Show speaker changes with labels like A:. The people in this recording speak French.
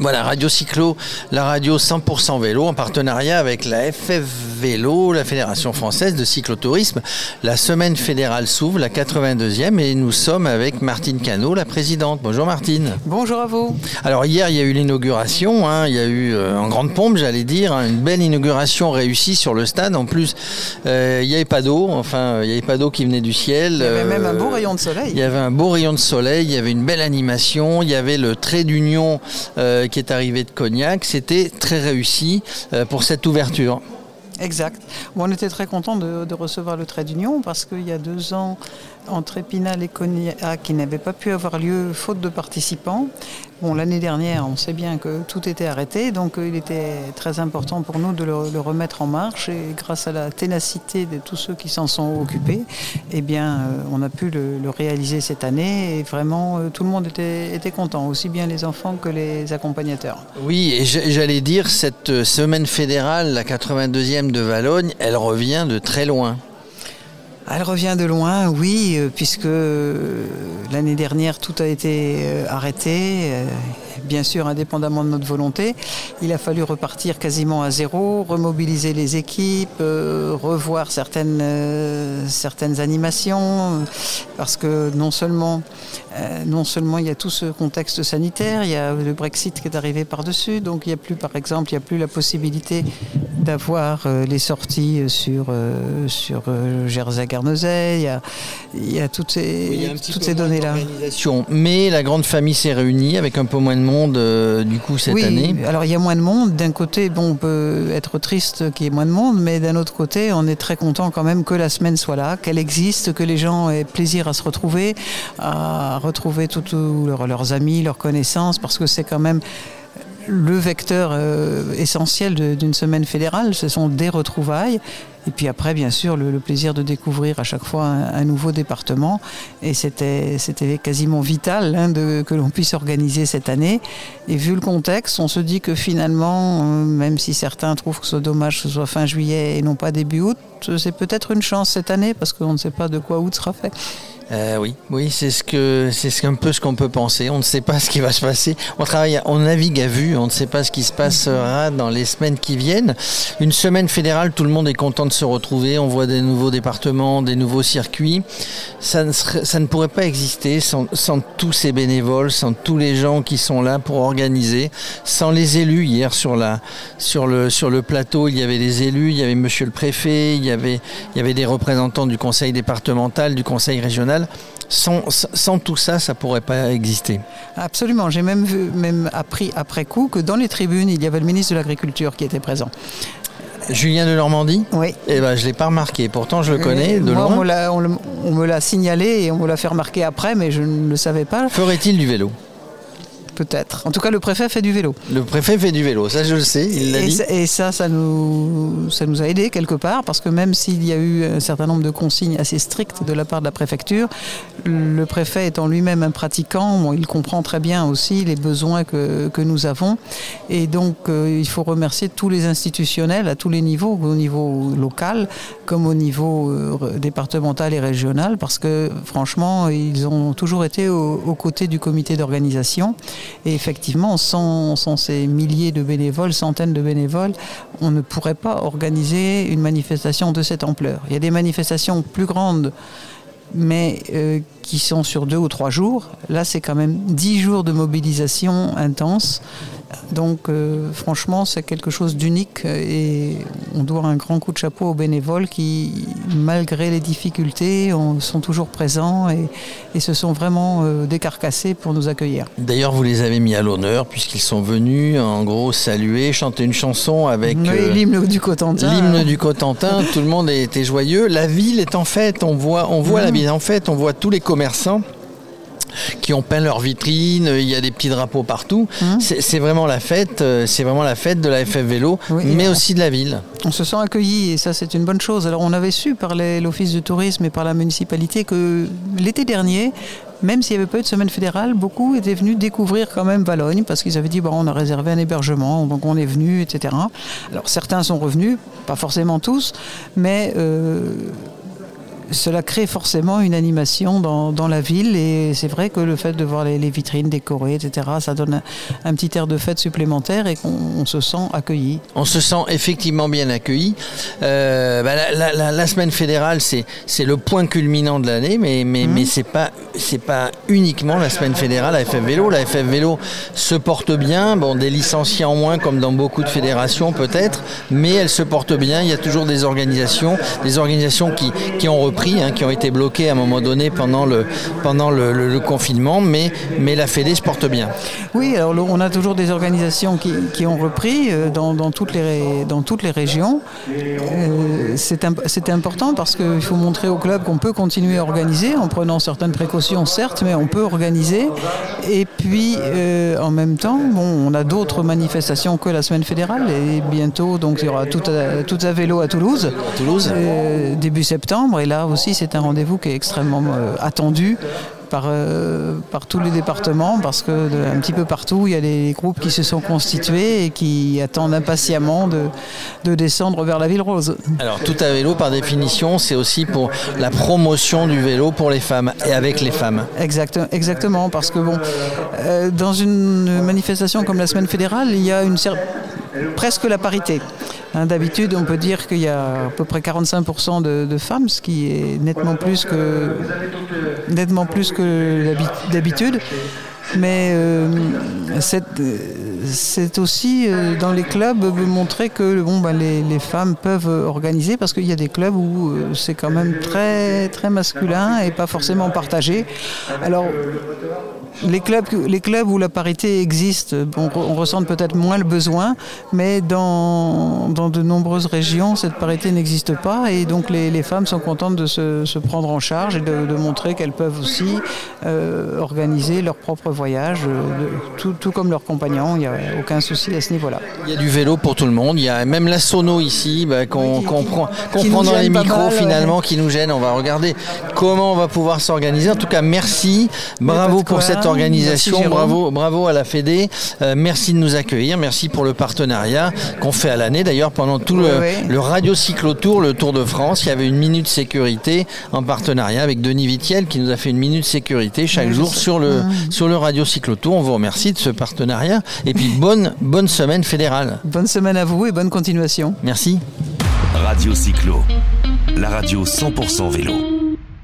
A: Voilà, Radio Cyclo, la radio 100% vélo en partenariat avec la FF Vélo, la Fédération française de cyclotourisme. La semaine fédérale s'ouvre, la 82e, et nous sommes avec Martine Cano, la présidente. Bonjour Martine.
B: Bonjour à vous.
A: Alors hier, il y a eu l'inauguration, hein, il y a eu euh, en grande pompe, j'allais dire, hein, une belle inauguration réussie sur le stade. En plus, euh, il n'y avait pas d'eau, enfin, il n'y avait pas d'eau qui venait du ciel.
B: Il y avait même un beau rayon de soleil.
A: Il y avait un beau rayon de soleil, il y avait une belle animation, il y avait le trait d'union euh, qui est arrivé de Cognac. C'était très réussi euh, pour cette ouverture.
B: Exact. On était très contents de, de recevoir le trait d'union parce qu'il y a deux ans, entre Épinal et Cognac, qui n'avait pas pu avoir lieu faute de participants. Bon, l'année dernière, on sait bien que tout était arrêté, donc euh, il était très important pour nous de le, remettre en marche. Et grâce à la ténacité de tous ceux qui s'en sont occupés, eh bien, euh, on a pu le, réaliser cette année. Et vraiment, euh, tout le monde était, était content, aussi bien les enfants que les accompagnateurs.
A: Oui, et j'allais dire, cette semaine fédérale, la 82e de Valogne, elle revient de très loin.
B: Elle revient de loin, oui, euh, puisque euh, l'année dernière tout a été euh, arrêté, bien sûr indépendamment de notre volonté. Il a fallu repartir quasiment à zéro, remobiliser les équipes, revoir certaines, certaines animations, parce que non seulement, non seulement il y a tout ce contexte sanitaire, il y a le Brexit qui est arrivé par-dessus, donc il n'y a plus, par exemple, il n'y a plus la possibilité d'avoir les sorties sur, sur Jersey Guernesey, il y a, il y a toutes ces,
A: Oui, a
B: toutes données-là.
A: Mais la grande famille s'est réunie avec un peu moins de monde euh, du coup cette
B: oui,
A: année.
B: alors il y a moins de monde. D'un côté, bon, on peut être triste qu'il y ait moins de monde, mais d'un autre côté, on est très content quand même que la semaine soit là, qu'elle existe, que les gens aient plaisir à se retrouver, à retrouver tous leurs, leurs amis, leurs connaissances, parce que c'est quand même le vecteur euh, essentiel d'une semaine fédérale, ce sont des retrouvailles. Et puis après, bien sûr, le, plaisir de découvrir à chaque fois un, nouveau département. Et c'était quasiment vital hein, que l'on puisse organiser cette année. Et vu le contexte, on se dit que finalement, euh, même si certains trouvent que c'est dommage que ce soit fin juillet et non pas début août, c'est peut-être une chance cette année parce qu'on ne sait pas de quoi août sera fait.
A: Euh, oui, oui, c'est ce que c'est ce- un peu ce qu'on peut penser. On ne sait pas ce qui va se passer. On travaille, on navigue à vue. On ne sait pas ce qui se passera dans les semaines qui viennent. Une semaine fédérale, tout le monde est content de se retrouver. On voit des nouveaux départements, des nouveaux circuits. Ça ne pourrait pas exister sans, tous ces bénévoles, sans tous les gens qui sont là pour organiser, sans les élus. Hier sur le plateau, il y avait des élus, il y avait Monsieur le préfet, il y avait des représentants du conseil départemental, du conseil régional. Sans, sans- sans tout ça, ça pourrait pas exister.
B: Absolument. J'ai même, vu, même appris après coup que dans les tribunes, il y avait le ministre de l'Agriculture qui était présent.
A: Julien de Normandie
B: Oui.
A: Eh ben, je l'ai pas remarqué. Pourtant, je le connais
B: Et
A: de
B: moi,
A: loin.
B: on me l'a signalé et on me l'a fait remarquer après, mais je ne le savais pas,
A: Ferait-il du vélo?
B: Peut-être. En tout cas, le préfet fait du vélo.
A: Le préfet fait du vélo, ça je le sais, il l'a dit.
B: ça- et ça, ça nous, ça nous a aidé quelque part, parce que même s'il y a eu un certain nombre de consignes assez strictes de la part de la préfecture, le préfet étant lui-même un pratiquant, bon, il comprend très bien aussi les besoins que, que nous avons. Et donc, euh, il faut remercier tous les institutionnels à tous les niveaux, au niveau local comme au niveau euh, départemental et régional, parce que franchement, ils ont toujours été au- aux côtés du comité d'organisation. Et effectivement, sans, ces milliers de bénévoles, centaines de bénévoles, on ne pourrait pas organiser une manifestation de cette ampleur. Il y a des manifestations plus grandes, mais euh, qui sont sur deux ou trois jours. Là, c'est quand même dix jours de mobilisation intense. Donc, euh, franchement, c'est quelque chose d'unique et on doit un grand coup de chapeau aux bénévoles qui, malgré les difficultés, ont- sont toujours présents et, et se sont vraiment euh, décarcassés pour nous accueillir.
A: D'ailleurs, vous les avez mis à l'honneur puisqu'ils sont venus, en gros, saluer, chanter une chanson avec
B: Oui, l'hymne du Cotentin.
A: l'hymne du Cotentin. Tout le monde était joyeux. La ville est en fête. On voit, on voit la ville en fête. On voit tous les commerçants qui ont peint leurs vitrines. Il y a des petits drapeaux partout.
B: Hum.
A: C'est vraiment la fête. euh, C'est vraiment la fête de la FF Vélo,
B: Oui,
A: mais aussi de la ville.
B: On se sent accueilli et ça c'est une bonne chose. Alors on avait su par l'office de tourisme et par la municipalité que l'été dernier, même s'il n'y avait pas eu de semaine fédérale, beaucoup étaient venus découvrir quand même Valogne parce qu'ils avaient dit bon, on a réservé un hébergement, donc on est venu, etc. Alors certains sont revenus, pas forcément tous, mais euh, cela crée forcément une animation dans, la ville et c'est vrai que le fait de voir les, vitrines décorées, etc., ça donne un, petit air de fête supplémentaire et qu'on se sent accueilli.
A: On se sent effectivement bien accueilli. Euh, bah, la, semaine fédérale, c'est le point culminant de l'année, mais, mais, mmh. mais c'est pas, pas uniquement la semaine fédérale à FF Vélo. La FF Vélo se porte bien, bon, des licenciés en moins comme dans beaucoup de fédérations peut-être, mais elle se porte bien. Il y a toujours des organisations, des organisations qui, qui ont repris, hein, qui ont été bloquées à un moment donné pendant le, pendant le, confinement, mais, mais la Fédé se porte bien.
B: Oui, alors on a toujours des organisations qui, qui ont repris euh, dans, dans, toutes, les, dans toutes les régions. Euh, c'est important parce qu'il faut montrer au club qu'on peut continuer à organiser en prenant certaines précautions, certes, mais on peut organiser. Et puis, euh, en même temps, bon, on a d'autres manifestations que la semaine fédérale et bientôt, donc il y aura tout à, tout à vélo à Toulouse,
A: Toulouse.
B: début septembre. Et là aussi, c'est un rendez-vous qui est extrêmement attendu par, euh, par tous les départements parce que un petit peu partout il y a des groupes qui se sont constitués et qui attendent impatiemment de, de descendre vers la ville rose.
A: Alors tout à vélo par définition c'est aussi pour la promotion du vélo pour les femmes et avec les femmes.
B: Exact, exactement parce que bon euh, dans une manifestation comme la semaine fédérale il y a une presque la parité. Hein, d'habitude, on peut dire qu'il y a à peu près 45% de, femmes, ce qui est nettement plus que, nettement plus que d'habitude. Mais euh, c'est aussi euh, dans les clubs montrer que bon, bah, les, femmes peuvent organiser parce qu'il y a des clubs où euh, c'est quand même très, très masculin et pas forcément partagé. Alors les clubs, les clubs où la parité existe, on ressent peut-être moins le besoin, mais dans, dans, de nombreuses régions, cette parité n'existe pas et donc les, les, femmes sont contentes de se, prendre en charge et de, montrer qu'elles peuvent aussi organiser leur propre voyage, euh, tout, tout, comme leurs compagnons, il n'y a aucun souci à ce niveau-là.
A: Il y a du vélo pour tout le monde, il y a même la sono ici bah, qu'on prend, prend dans les micros finalement qui nous gêne. On va regarder comment on va pouvoir s'organiser. En tout cas, merci, bravo pour cette organisation. bravo, bravo à la Fédé. Euh, merci de nous accueillir. Merci pour le partenariat qu'on fait à l'année. D'ailleurs, pendant tout le, Radio Cyclo Tour, le Tour de France, il y avait une minute sécurité en partenariat avec Denis Vitiel qui nous a fait une minute sécurité chaque jour sur le, sur le Radio Cyclo Tour. On vous remercie de ce partenariat. Et puis, bonne, bonne semaine fédérale.
B: Bonne semaine à vous et bonne continuation.
A: Merci.
C: Radio Cyclo, la radio 100% vélo.